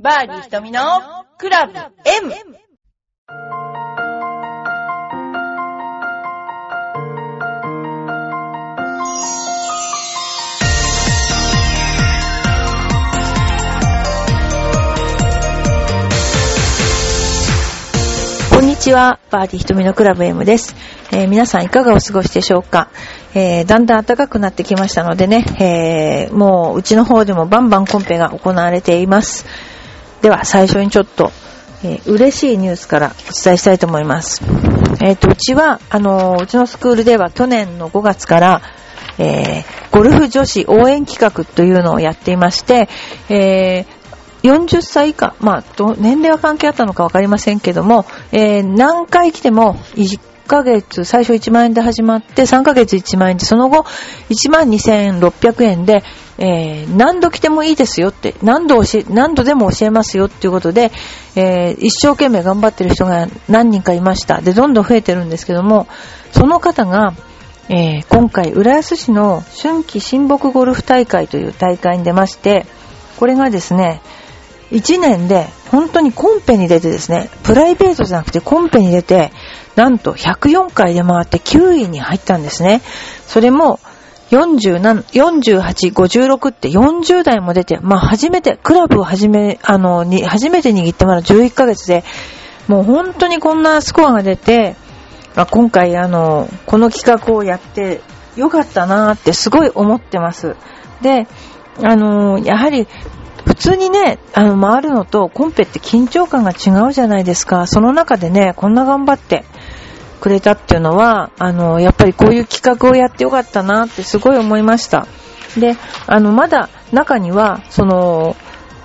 バーディー瞳のクラブ M! こんにちは、バーディー瞳のクラブ M です。えー皆さんいかがお過ごしでしょうか、えーだんだん暖かくなってきましたのでね、えーもううちの方でもバンバンコンペが行われています。では最初にちょっと、えー嬉しいニュースからお伝えしたいと思います。えっ、と、うちは、あのーうちのスクールでは去年の5月から、えゴルフ女子応援企画というのをやっていまして、え40歳以下、まあ、年齢は関係あったのかわかりませんけども、え何回来ても1ヶ月、最初1万円で始まって、3ヶ月1万円で、その後1万2600円で、えー何度来てもいいですよって、何度教え、何度でも教えますよっていうことで、えー一生懸命頑張ってる人が何人かいました。で、どんどん増えてるんですけども、その方が、えー今回、浦安市の春季親睦ゴルフ大会という大会に出まして、これがですね、1年で本当にコンペに出てですね、プライベートじゃなくてコンペに出て、なんと104回で回って9位に入ったんですね。それも47 48、56って40代も出て、まあ初めて、クラブを始め、あの、に、初めて握ってまだ11ヶ月で、もう本当にこんなスコアが出て、まあ、今回あの、この企画をやってよかったなーってすごい思ってます。で、あのやはり普通にね、あの、回るのとコンペって緊張感が違うじゃないですか。その中でね、こんな頑張ってくれたっていうのは、あの、やっぱりこういう企画をやってよかったなってすごい思いました。で、あの、まだ中には、その、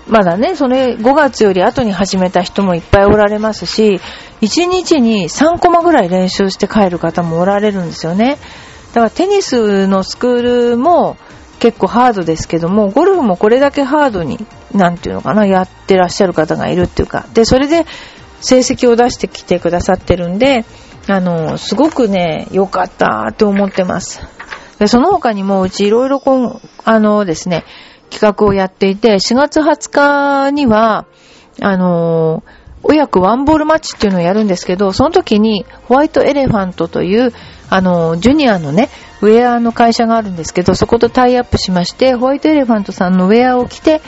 まだね、それ5月より後に始めた人もいっぱいおられますし、1日に3コマぐらい練習して帰る方もおられるんですよね。だからテニスのスクールも結構ハードですけども、ゴルフもこれだけハードに、なんていうのかな、やってらっしゃる方がいるっていうか、で、それで成績を出してきてくださってるんで、あの、すごくね、良かったって思ってます。で、その他にもうちいろいろこう、あのですね、企画をやっていて、4月20日には、あの親子ワンボールマッチっていうのをやるんですけど、その時にホワイトエレファントという、あの、ジュニアのね、ウェアの会社があるんですけど、そことタイアップしまして、ホワイトエレファントさんのウェアを着て、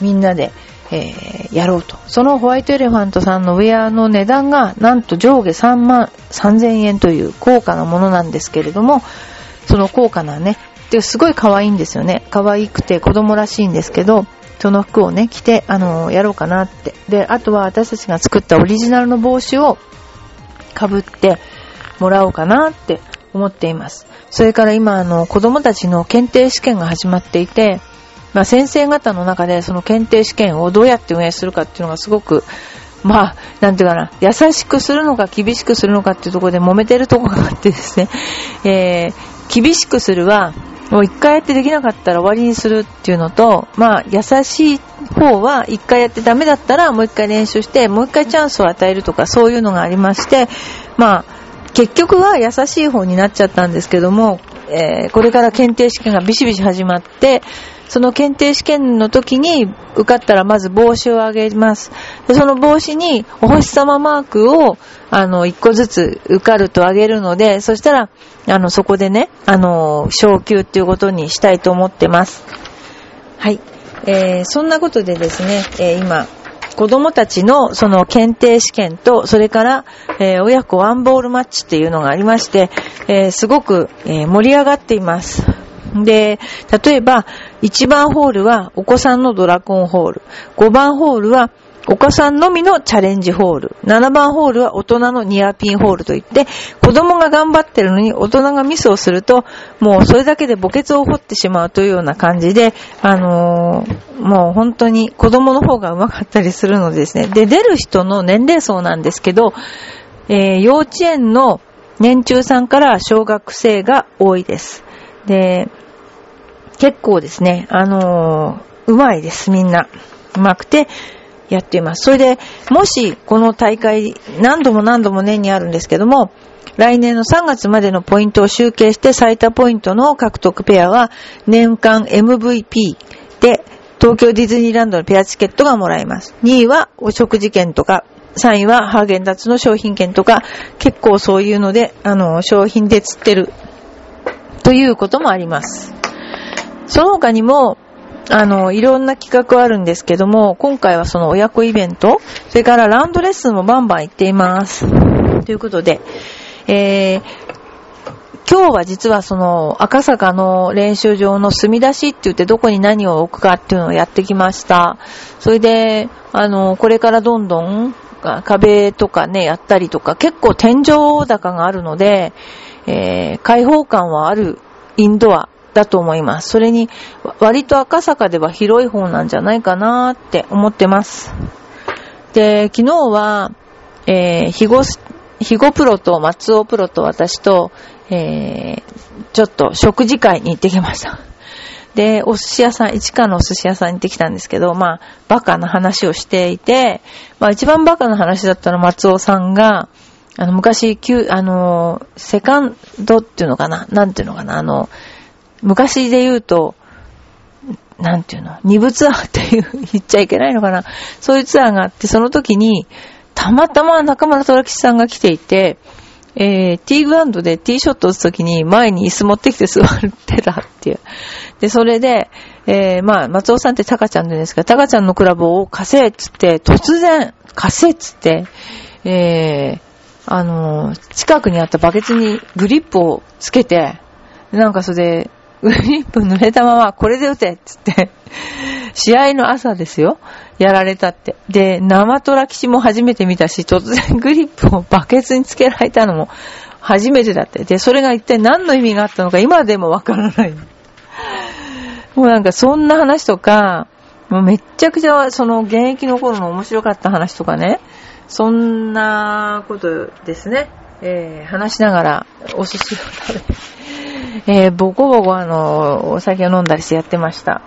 みんなで、えーやろうと。そのホワイトエレファントさんのウェアの値段が、なんと上下3万3000円という高価なものなんですけれども、その高価なね、ですごい可愛いんですよね。可愛くて子供らしいんですけど、その服をね、着て、あのやろうかなって。で、あとは私たちが作ったオリジナルの帽子を被ってもらおうかなって思っています。それから今、あの、子供たちの検定試験が始まっていて、まあ、先生方の中でその検定試験をどうやって運営するかっていうのがすごく、まあ、なんていうかな、優しくするのか厳しくするのかっていうところで揉めてるところがあってですね、えー、厳しくするは、もう一回やってできなかったら終わりにするっていうのと、まあ、優しい方は一回やってダメだったらもう一回練習して、もう一回チャンスを与えるとかそういうのがありまして、まあ、結局は優しい方になっちゃったんですけども、えーこれから検定試験がビシビシ始まって、その検定試験の時に受かったらまず帽子をあげます。でその帽子にお星様マークを、あの、一個ずつ受かるとあげるので、そしたら、あの、そこでね、あの、昇級っていうことにしたいと思ってます。はい。えーそんなことでですね、えー今、子供たちのその検定試験と、それから、えー親子ワンボールマッチっていうのがありまして、えーすごく、えー盛り上がっています。で、例えば、1番ホールはお子さんのドラコンホール、5番ホールはお子さんのみのチャレンジホール、7番ホールは大人のニアピンホールといって、子供が頑張ってるのに大人がミスをすると、もうそれだけで墓穴を掘ってしまうというような感じで、あのーもう本当に子供の方が上手かったりするのですね。で、出る人の年齢層なんですけど、えー幼稚園の年中さんから小学生が多いです。で、結構ですね、あのーうまいです、みんな。うまくて、やっています。それで、もし、この大会、何度も何度も年にあるんですけども、来年の3月までのポイントを集計して最多ポイントの獲得ペアは年間 MVP で東京ディズニーランドのペアチケットがもらえます。2位はお食事券とか、3位はハーゲンダッツの商品券とか、結構そういうので、あの、商品で釣ってる、ということもあります。その他にも、あの、いろんな企画あるんですけども、今回はその親子イベント、それからランドレッスンもバンバン行っています。ということで、えー、今日は実はその赤坂の練習場の墨出しって言ってどこに何を置くかっていうのをやってきました。それで、あの、これからどんどん壁とかね、やったりとか、結構天井高があるので、えー、開放感はあるインドアだと思います。それに、割と赤坂では広い方なんじゃないかなって思ってます。で、昨日は、えー、ひご、ひごプロと松尾プロと私と、えー、ちょっと食事会に行ってきました。で、お寿司屋さん、市川のお寿司屋さんに行ってきたんですけど、まあ、バカな話をしていて、まあ一番バカな話だったのは松尾さんが、あの、昔、旧、あの、セカンドっていうのかななんていうのかなあの、昔で言うと、なんていうの二部ツアーっていう、言っちゃいけないのかなそういうツアーがあって、その時に、たまたま中村虎吉さんが来ていて、えー、ティーグランドでティーショット打つときに前に椅子持ってきて座ってたっていう。で、それで、えー、まあ、松尾さんってタカちゃんで言うんですが、タカちゃんのクラブを貸せっつって、突然、貸せっつって、えー、あのー、近くにあったバケツにグリップをつけて、なんかそれで、グリップ濡れたまま、これで打てっつって、試合の朝ですよ。やられたって。で、生トラ吉も初めて見たし、突然グリップをバケツにつけられたのも初めてだって。で、それが一体何の意味があったのか今でもわからない。もうなんかそんな話とか、もうめっちゃくちゃその現役の頃の面白かった話とかね、そんなことですね。えー、話しながらお寿司を食べ、えー、ボコボコあの、お酒を飲んだりしてやってました。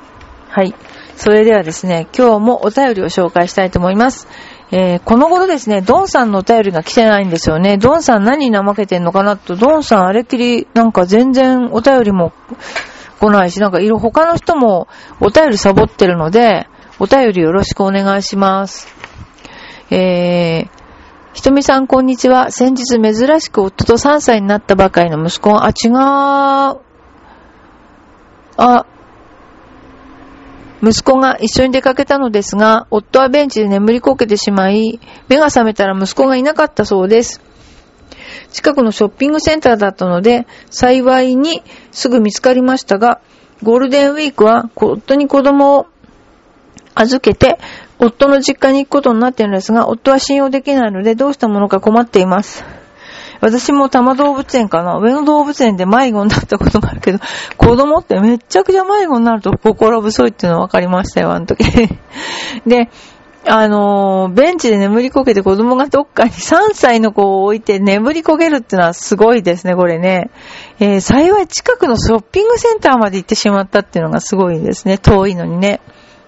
はい。それではですね、今日もお便りを紹介したいと思います。えー、この頃ですね、ドンさんのお便りが来てないんですよね。ドンさん何怠けてんのかなと、ドンさんあれっきりなんか全然お便りも来ないし、なんかいろ、他の人もお便りサボってるので、お便りよろしくお願いします。えー、ひとみさんこんにちは。先日珍しく夫と3歳になったばかりの息子が、あ、違う。あ、息子が一緒に出かけたのですが、夫はベンチで眠りこけてしまい、目が覚めたら息子がいなかったそうです。近くのショッピングセンターだったので、幸いにすぐ見つかりましたが、ゴールデンウィークは夫に子供を預けて、夫の実家に行くことになっているんですが、夫は信用できないのでどうしたものか困っています。私も多摩動物園かな上野動物園で迷子になったことがあるけど、子供ってめちゃくちゃ迷子になると心細いっていうのは分かりましたよ、あの時。で、あのー、ベンチで眠りこけて子供がどっかに3歳の子を置いて眠りこけるっていうのはすごいですね、これね。えー、幸い近くのショッピングセンターまで行ってしまったっていうのがすごいですね、遠いのにね。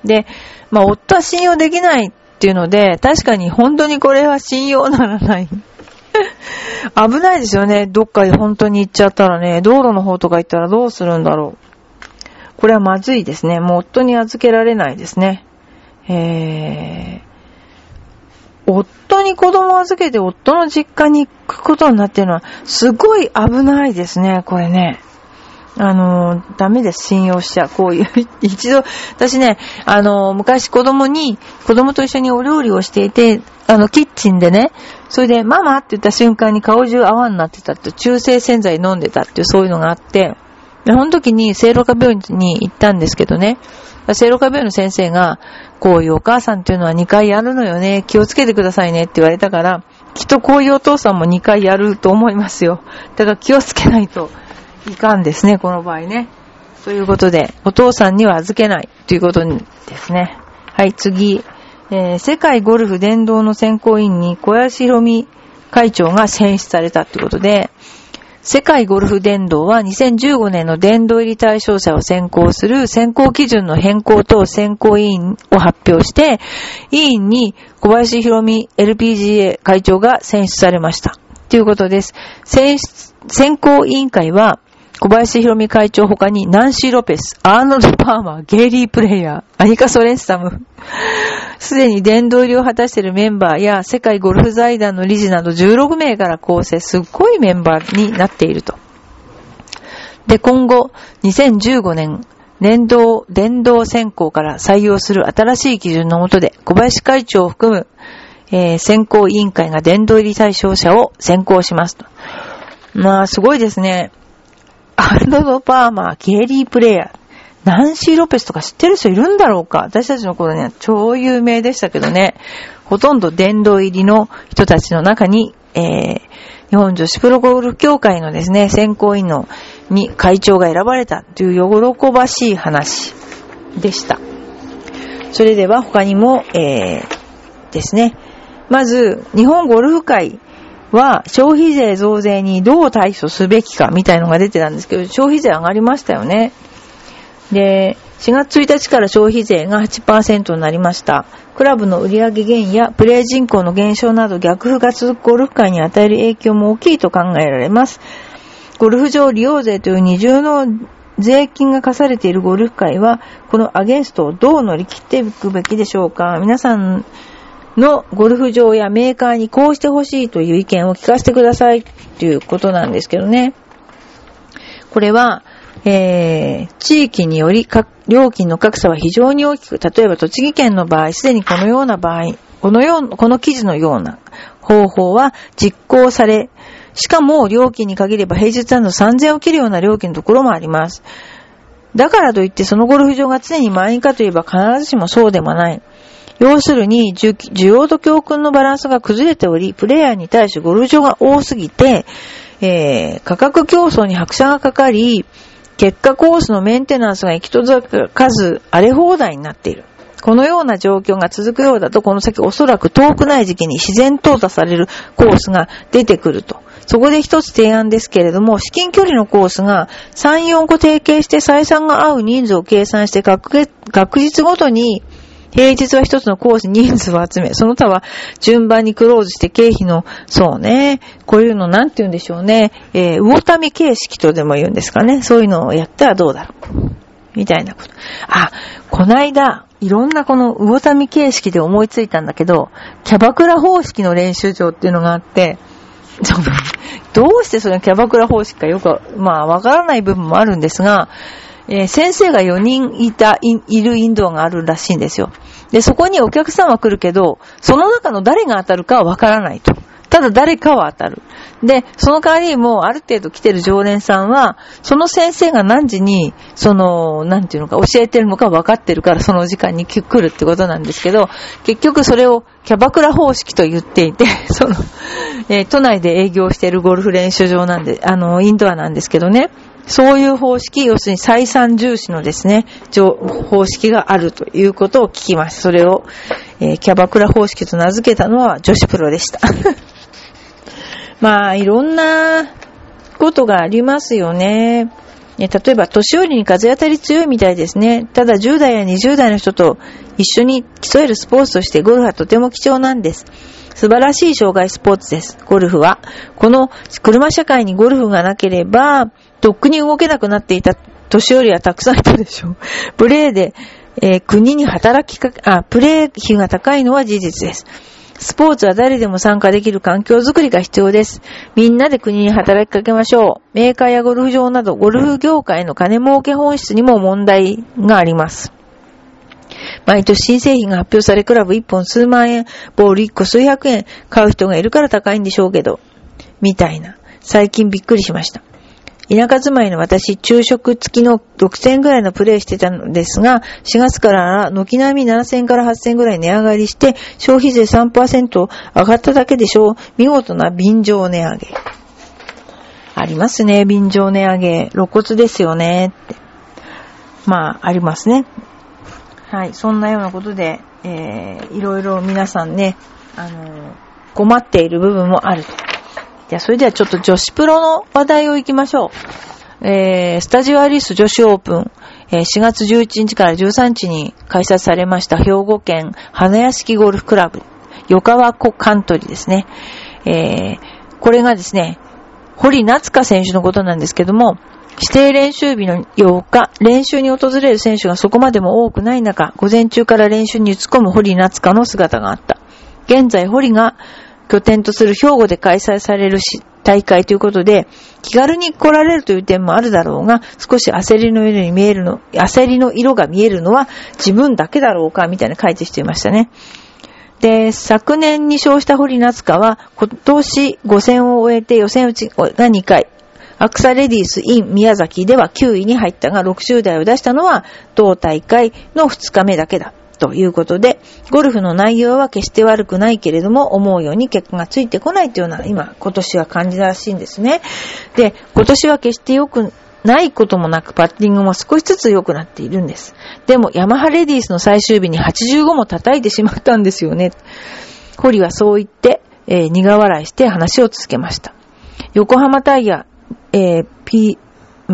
で、まあ、夫は信用できないっていうので、確かに本当にこれは信用ならない。危ないですよね。どっかに本当に行っちゃったらね、道路の方とか行ったらどうするんだろう。これはまずいですね。もう夫に預けられないですね。えー、夫に子供預けて夫の実家に行くことになってるのは、すごい危ないですね、これね。あの、ダメです、信用しちゃう。こういう、一度、私ね、あの、昔子供に、子供と一緒にお料理をしていて、あの、キッチンでね、それで、ママって言った瞬間に顔中泡になってたって、中性洗剤飲んでたっていう、そういうのがあって、で、その時に、聖路加病院に行ったんですけどね、聖路加病院の先生が、こういうお母さんっていうのは2回やるのよね、気をつけてくださいねって言われたから、きっとこういうお父さんも2回やると思いますよ。だから気をつけないといかんですね、この場合ね。ということで、お父さんには預けないということですね。はい、次。えー、世界ゴルフ殿堂の選考委員に小林博美会長が選出されたということで、世界ゴルフ殿堂は2015年の殿堂入り対象者を選考する選考基準の変更と選考委員を発表して、委員に小林博美 LPGA 会長が選出されました。ということです。選出選考委員会は、小林博美会長他にナンシー・ロペス、アーノルド・パーマー、ゲイリー・プレイヤー、アニカ・ソレンスタム、すでに殿堂入りを果たしているメンバーや世界ゴルフ財団の理事など16名から構成、すっごいメンバーになっていると。で、今後、2015年、年度、電動選考から採用する新しい基準の下で、小林会長を含む、えー、選考委員会が殿堂入り対象者を選考しますと。まあ、すごいですね。アルドド・パーマー、ゲイリー・プレイヤー、ナンシー・ロペスとか知ってる人いるんだろうか？私たちの頃には超有名でしたけどね。ほとんど殿堂入りの人たちの中に、えー、日本女子プロゴルフ協会のですね、選考委員のに会長が選ばれたという喜ばしい話でした。それでは他にも、えー、ですね。まず、日本ゴルフ会は消費税増税にどう対処すべきかみたいのが出てたんですけど、消費税上がりましたよね。で、4月1日から消費税が8%になりました。クラブの売上減やプレイ人口の減少など逆風が続くゴルフ界に与える影響も大きいと考えられます。ゴルフ場利用税という二重の税金が課されているゴルフ界は、このアゲンストをどう乗り切っていくべきでしょうか皆さんのゴルフ場やメーカーにこうしてほしいという意見を聞かせてくださいということなんですけどね。これは、えー、地域により料金の格差は非常に大きく、例えば栃木県の場合、すでにこのような場合、このよう、この記事のような方法は実行され、しかも料金に限れば平日など3000を切るような料金のところもあります。だからといってそのゴルフ場が常に満員かといえば必ずしもそうでもない。要するに、需要と教訓のバランスが崩れており、プレイヤーに対してゴルフ場が多すぎて、えー、価格競争に拍車がかかり、結果コースのメンテナンスが行き届かず、荒れ放題になっている。このような状況が続くようだと、この先おそらく遠くない時期に自然淘汰されるコースが出てくると。そこで一つ提案ですけれども、至近距離のコースが3、4個提携して採算が合う人数を計算して学学日ごとに平日は一つのコースに人数を集め、その他は順番にクローズして経費の、そうね、こういうのなんて言うんでしょうね、えー、魚民形式とでも言うんですかね。そういうのをやったらどうだろう。みたいなこと。あ、こないだ、いろんなこの魚民形式で思いついたんだけど、キャバクラ方式の練習場っていうのがあって、どうしてそのキャバクラ方式かよく、まあわからない部分もあるんですが、えー、先生が4人いたい、いるインドアがあるらしいんですよ。で、そこにお客さんは来るけど、その中の誰が当たるかはわからないと。ただ誰かは当たる。で、その代わりにもうある程度来てる常連さんは、その先生が何時に、その、なんていうのか、教えてるのか分かってるからその時間に来るってことなんですけど、結局それをキャバクラ方式と言っていて、その、えー、都内で営業してるゴルフ練習場なんで、あの、インドアなんですけどね、そういう方式、要するに採算重視のですね、方式があるということを聞きました。それを、えー、キャバクラ方式と名付けたのは女子プロでした。まあ、いろんなことがありますよね。例えば、年寄りに風当たり強いみたいですね。ただ、10代や20代の人と一緒に競えるスポーツとしてゴルフはとても貴重なんです。素晴らしい障害スポーツです。ゴルフは。この車社会にゴルフがなければ、とっくに動けなくなっていた年寄りはたくさんいたでしょう。プレーで、えー、国に働きかけ、あ、プレー費が高いのは事実です。スポーツは誰でも参加できる環境づくりが必要です。みんなで国に働きかけましょう。メーカーやゴルフ場など、ゴルフ業界の金儲け本質にも問題があります。毎年新製品が発表され、クラブ1本数万円、ボール1個数百円買う人がいるから高いんでしょうけど、みたいな。最近びっくりしました。田舎住まいの私、昼食付きの6000円ぐらいのプレイしてたのですが、4月から軒並み7000から8000円ぐらい値上がりして、消費税3%上がっただけでしょう。見事な便乗値上げ。ありますね、便乗値上げ。露骨ですよね。って。まあ、ありますね。はい、そんなようなことで、えー、いろいろ皆さんね、あのー、困っている部分もあると。じゃあ、それではちょっと女子プロの話題を行きましょう。えー、スタジオアリス女子オープン、えー、4月11日から13日に開催されました兵庫県花屋敷ゴルフクラブ、横川湖カントリーですね。えー、これがですね、堀夏香選手のことなんですけども、指定練習日の8日、練習に訪れる選手がそこまでも多くない中、午前中から練習に打ち込む堀夏香の姿があった。現在、堀が拠点とする兵庫で開催されるし大会ということで、気軽に来られるという点もあるだろうが、少し焦りの色に見えるの、焦りの色が見えるのは自分だけだろうか、みたいな書いてしていましたね。で、昨年に勝した堀夏香は、今年5戦を終えて予選落ちが2回、アクサレディース in 宮崎では9位に入ったが、60代を出したのは同大会の2日目だけだ。ということで、ゴルフの内容は決して悪くないけれども、思うように結果がついてこないというような、今、今年は感じたらしいんですね。で、今年は決して良くないこともなく、パッティングも少しずつ良くなっているんです。でも、ヤマハレディースの最終日に85も叩いてしまったんですよね。堀はそう言って、えー、苦笑いして話を続けました。横浜タイヤ、えー、P、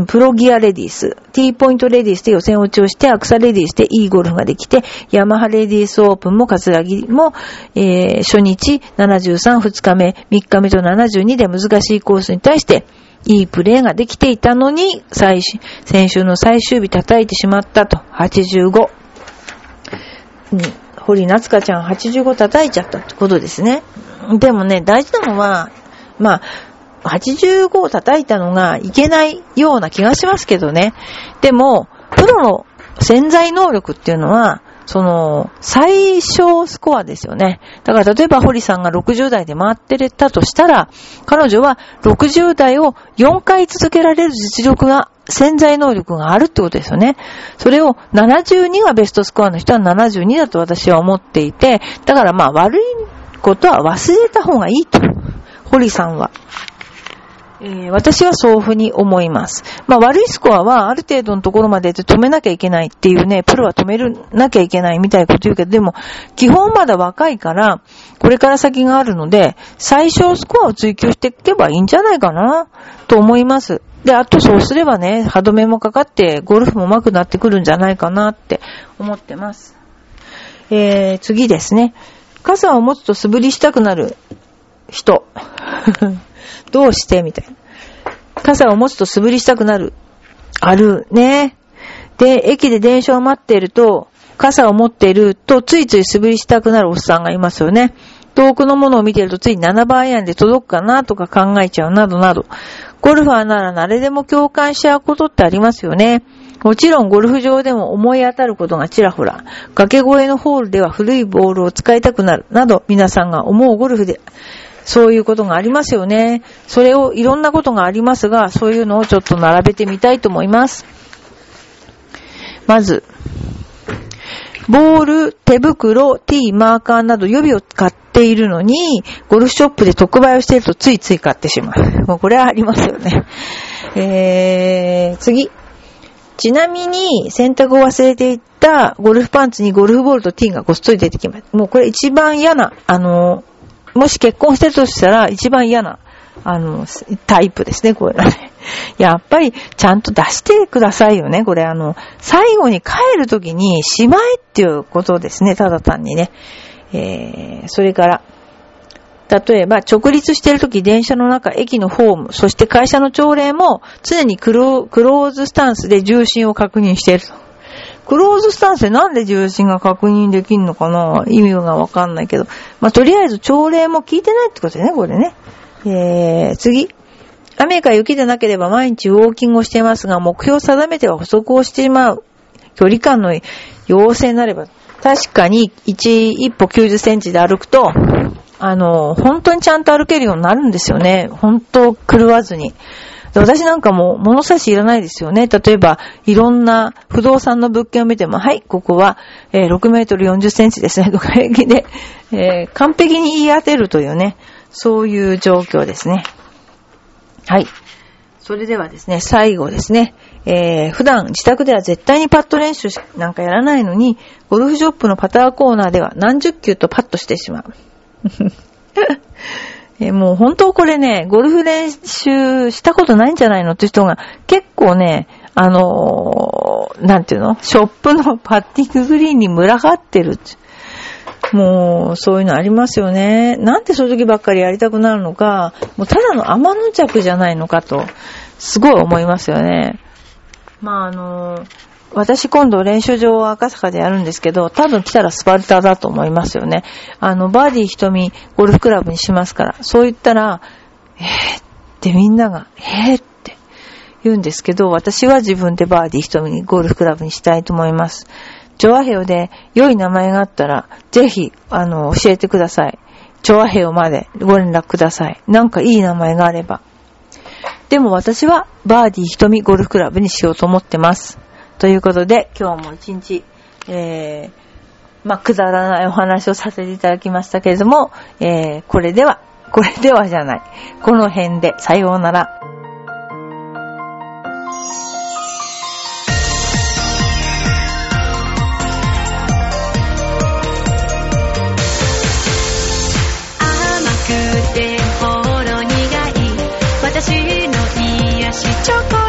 プロギアレディース、T ポイントレディースで予選落ちをして、アクサレディースでいいゴルフができて、ヤマハレディースオープンもカツラギも、えー、初日73、2日目、3日目と72で難しいコースに対して、いいプレーができていたのに、最終先週の最終日叩いてしまったと、85。うん、堀夏香ちゃん85叩いちゃったってことですね。でもね、大事なのは、まあ、85を叩いたのがいけないような気がしますけどね。でも、プロの潜在能力っていうのは、その、最小スコアですよね。だから例えば堀さんが60代で回ってれたとしたら、彼女は60代を4回続けられる実力が、潜在能力があるってことですよね。それを72がベストスコアの人は72だと私は思っていて、だからまあ悪いことは忘れた方がいいと。堀さんは。え、私はそういうふうに思います。まあ悪いスコアはある程度のところまでで止めなきゃいけないっていうね、プロは止めるなきゃいけないみたいなこと言うけど、でも基本まだ若いから、これから先があるので、最小スコアを追求していけばいいんじゃないかな、と思います。で、あとそうすればね、歯止めもかかって、ゴルフも上手くなってくるんじゃないかなって思ってます。えー、次ですね。傘を持つと素振りしたくなる人。どうして？みたいな。傘を持つと素振りしたくなる。あるね。で、駅で電車を待っていると、傘を持っていると、ついつい素振りしたくなるおっさんがいますよね。遠くのものを見ているとつい7番アイアンで届くかなとか考えちゃうなどなど。ゴルファーなら誰でも共感しちゃうことってありますよね。もちろんゴルフ場でも思い当たることがちらほら。崖越えのホールでは古いボールを使いたくなる。など皆さんが思うゴルフでそういうことがありますよね。それをいろんなことがありますが、そういうのをちょっと並べてみたいと思います。まず、ボール、手袋、T、マーカーなど予備を買っているのに、ゴルフショップで特売をしているとついつい買ってしまう。もうこれはありますよね。えー、次。ちなみに、洗濯を忘れていたゴルフパンツにゴルフボールとティーがごっそり出てきます。もうこれ一番嫌な、あのもし結婚してるとしたら一番嫌な、あの、タイプですね、これはね。やっぱり、ちゃんと出してくださいよね、これあの、最後に帰るときに、しまいっていうことですね、ただ単にね。えー、それから、例えば、直立してるとき、電車の中、駅のホーム、そして会社の朝礼も、常にクローズスタンスで重心を確認していると。クローズスタンスでなんで重心が確認できんのかな？意味がわかんないけど。まあ、とりあえず朝礼も聞いてないってことよね、これね。えー、次。雨か雪でなければ毎日ウォーキングをしていますが、目標を定めては補足をしてしまう。距離感の要請になれば、確かに1、一歩90センチで歩くと、あの、本当にちゃんと歩けるようになるんですよね。本当狂わずに。私なんかも物差しいらないですよね。例えば、いろんな不動産の物件を見ても、はい、ここは、えー、6メートル40センチですね、とか平気で、えー、完璧に言い当てるというね、そういう状況ですね。はい。それではですね、最後ですね、えー、普段自宅では絶対にパット練習なんかやらないのに、ゴルフショップのパターコーナーでは何十球とパッとしてしまう。えもう本当これね、ゴルフ練習したことないんじゃないのって人が結構ね、あのー、なんていうの？ショップのパッティンググリーンに群がってる。もう、そういうのありますよね。なんでそういう時ばっかりやりたくなるのか、もうただの天の着じゃないのかと。すごい思いますよね。まああの、私今度練習場を赤坂でやるんですけど、多分来たらスパルタだと思いますよね。あの、バーディー瞳ゴルフクラブにしますから、そう言ったら、えーってみんなが、えーって言うんですけど、私は自分でバーディー瞳ゴルフクラブにしたいと思います。ジョアヘオで良い名前があったら、ぜひ、あの、教えてください。ジョアヘオまでご連絡ください。なんかいい名前があれば。でも私はバーディー瞳ゴルフクラブにしようと思ってます。ということで、今日も一日、えー、まあ、くだらないお話をさせていただきましたけれども、えー、これでは、これではじゃない。この辺で、さようなら。チョコ